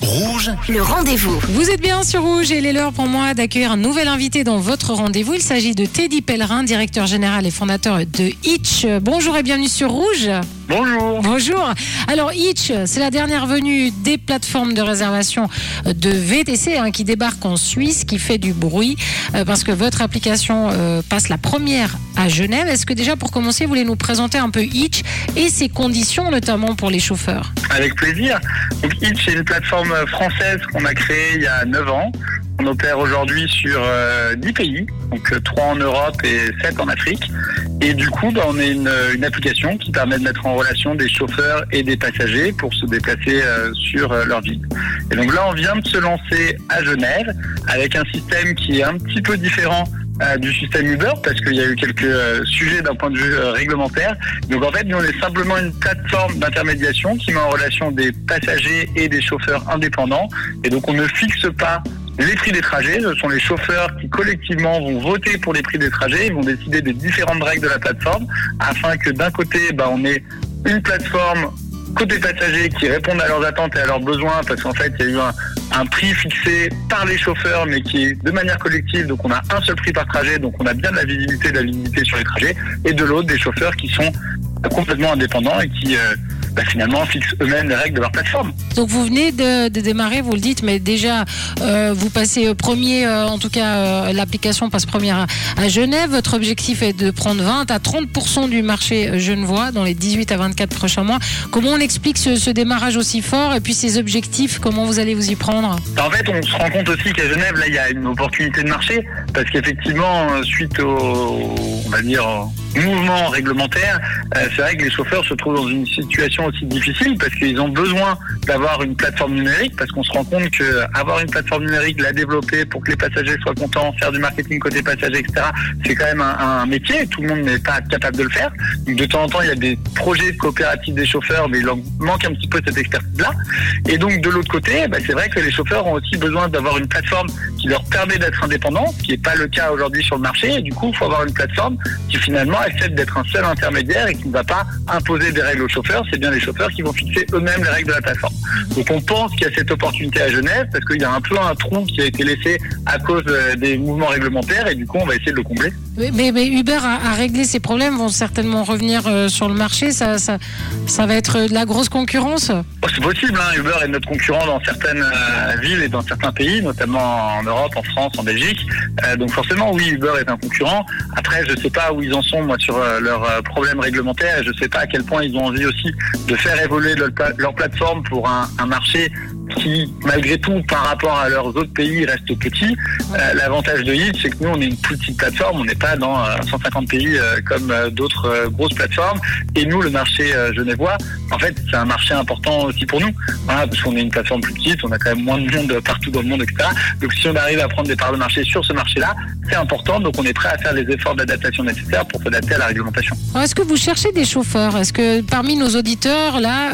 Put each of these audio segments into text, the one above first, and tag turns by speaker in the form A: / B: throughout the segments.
A: Rouge,
B: Le rendez-vous.
C: Vous êtes bien sur Rouge et il est l'heure pour moi d'accueillir un nouvel invité dans votre rendez-vous. Il s'agit de Teddy Pellerin, directeur général et fondateur de Hitch. Bonjour et bienvenue sur Rouge.
D: Bonjour.
C: Bonjour. Alors Hitch, c'est la dernière venue des plateformes de réservation de VTC hein, qui débarque en Suisse, qui fait du bruit euh, parce que votre application euh, passe la première à Genève. Est-ce que déjà pour commencer, vous voulez nous présenter un peu Hitch et ses conditions, notamment pour les chauffeurs?
D: Avec plaisir. Donc Hitch est une plateforme française qu'on a créée il y a 9 ans. On opère aujourd'hui sur euh, 10 pays, donc 3 en Europe et 7 en Afrique. Et du coup, bah, on est une, application qui permet de mettre en relation des chauffeurs et des passagers pour se déplacer euh, sur euh, leur ville. Et donc là, on vient de se lancer à Genève avec un système qui est un petit peu différent euh, du système Uber parce qu'il y a eu quelques euh, sujets d'un point de vue euh, réglementaire. Donc en fait, nous on est simplement une plateforme d'intermédiation qui met en relation des passagers et des chauffeurs indépendants. Et donc on ne fixe pas les prix des trajets. Ce sont les chauffeurs qui collectivement vont voter pour les prix des trajets. Ils vont décider des différentes règles de la plateforme afin que d'un côté, bah, on ait une plateforme côté passagers qui répondent à leurs attentes et à leurs besoins parce qu'en fait il y a eu un, prix fixé par les chauffeurs mais qui est de manière collective donc on a un seul prix par trajet donc on a bien de la visibilité de la visibilité sur les trajets et de l'autre des chauffeurs qui sont complètement indépendants et qui euh, bah, finalement fixent eux-mêmes les règles de leur plateforme.
C: Donc vous venez de, de démarrer, vous le dites, mais déjà euh, vous passez premier, euh, en tout cas euh, l'application passe première à, à, Genève. Votre objectif est de prendre 20 à 30% du marché genevois dans les 18 à 24 prochains mois. Comment on explique ce, ce démarrage aussi fort et puis ces objectifs, comment vous allez vous y prendre?
D: En fait, on se rend compte aussi qu'à Genève, là, il y a une opportunité de marché parce qu'effectivement, suite au, on va dire, mouvement réglementaire, euh, c'est vrai que les chauffeurs se trouvent dans une situation aussi difficile parce qu'ils ont besoin d'avoir une plateforme numérique parce qu'on se rend compte que avoir une plateforme numérique, la développer pour que les passagers soient contents, faire du marketing côté passager, etc. C'est quand même un, un, métier. Tout le monde n'est pas capable de le faire. Donc de temps en temps, il y a des projets de coopératives des chauffeurs, mais il leur manque un petit peu cette expertise-là. Et donc de l'autre côté, bah, c'est vrai que les chauffeurs ont aussi besoin d'avoir une plateforme qui leur permet d'être indépendants, qui n'est pas le cas aujourd'hui sur le marché. Et du coup, il faut avoir une plateforme qui finalement accepte d'être un seul intermédiaire et qui ne va pas imposer des règles aux chauffeurs. C'est bien les chauffeurs qui vont fixer eux-mêmes les règles de la plateforme. Donc on pense qu'il y a cette opportunité à Genève parce qu'il y a un peu un trou qui a été laissé à cause des mouvements réglementaires et du coup on va essayer de le combler.
C: Mais, mais, Uber a, réglé ces problèmes, vont certainement revenir euh, sur le marché. Ça, ça, ça, va être de la grosse concurrence?
D: Oh, C'est possible. Hein. Uber est notre concurrent dans certaines euh, villes et dans certains pays, notamment en Europe, en France, en Belgique. Euh, donc forcément, oui, Uber est un concurrent. Après, je ne sais pas où ils en sont moi sur leurs problèmes réglementaires et je ne sais pas à quel point ils ont envie aussi de faire évoluer leur, leur plateforme pour un marché qui, malgré tout, par rapport à leurs autres pays, reste petit. Euh, L'avantage de Hitch, c'est que nous, on est une plus petite plateforme. On n'est pas dans euh, 150 pays euh, comme d'autres grosses plateformes. Et nous, le marché genevois, en fait, c'est un marché important aussi pour nous. Voilà, parce qu'on est une plateforme plus petite, on a quand même moins de monde partout dans le monde, etc. Donc, si on arrive à prendre des parts de marché sur ce marché-là, c'est important. Donc, on est prêt à faire les efforts d'adaptation nécessaires pour s'adapter à la réglementation.
C: Est-ce que vous cherchez des chauffeurs? Est-ce que parmi nos auditeurs, là,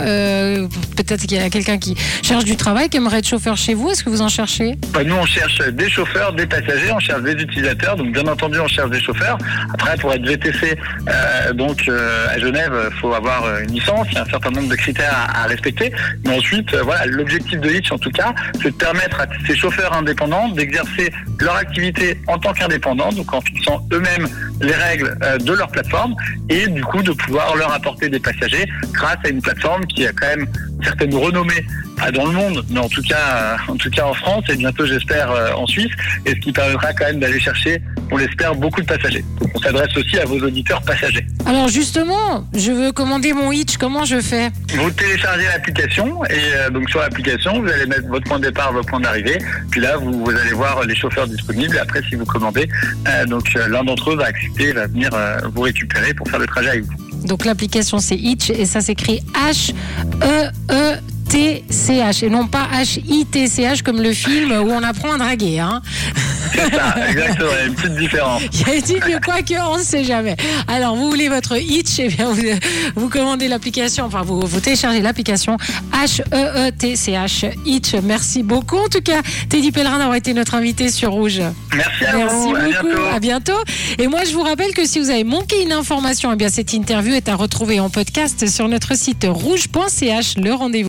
C: peut-être qu'il y a quelqu'un qui cherche du travail, qui aimerait être chauffeur chez vous Est-ce que vous en cherchez
D: bah, Nous, on cherche des chauffeurs, des passagers, on cherche des utilisateurs. Donc, bien entendu, on cherche des chauffeurs. Après, pour être VTC, euh, donc euh, à Genève, il faut avoir une licence. Il y a un certain nombre de critères à, respecter. Mais ensuite, euh, voilà, l'objectif de Hitch, en tout cas, c'est de permettre à ces chauffeurs indépendants d'exercer leur activité en tant qu'indépendants, donc en fixant eux-mêmes les règles euh, de leur plateforme et du coup de pouvoir leur apporter des passagers grâce à une plateforme qui a quand même certaines renommées pas dans le monde, mais en tout cas, euh, en tout cas en France et bientôt j'espère euh, en Suisse, et ce qui permettra quand même d'aller chercher, on l'espère, beaucoup de passagers. Donc on s'adresse aussi à vos auditeurs passagers.
C: Alors justement, je veux commander mon Hitch, comment je fais?
D: Vous téléchargez l'application et euh, donc sur l'application, vous allez mettre votre point de départ, votre point d'arrivée, puis là vous, vous, allez voir les chauffeurs disponibles. Et après, si vous commandez, euh, donc l'un d'entre eux va accepter, va venir vous récupérer pour faire le trajet avec vous.
C: Donc l'application c'est Hitch et ça s'écrit H E E T-C-H et non pas H-I-T-C-H comme le film où on apprend à draguer. Hein
D: c'est ça, exactement, il y a une petite différence.
C: Il y a une petite, quoi que, on ne sait jamais. Alors, vous voulez votre Hitch, et bien vous, vous commandez l'application, enfin, vous, vous téléchargez l'application H-E-E-T-C-H, Hitch. Merci beaucoup. En tout cas, Teddy Pellerin d'avoir été notre invité sur Rouge.
D: Merci à
C: Merci
D: vous,
C: beaucoup.
D: à bientôt.
C: À bientôt. Et moi, je vous rappelle que si vous avez manqué une information, eh bien, cette interview est à retrouver en podcast sur notre site rouge.ch. Le rendez-vous.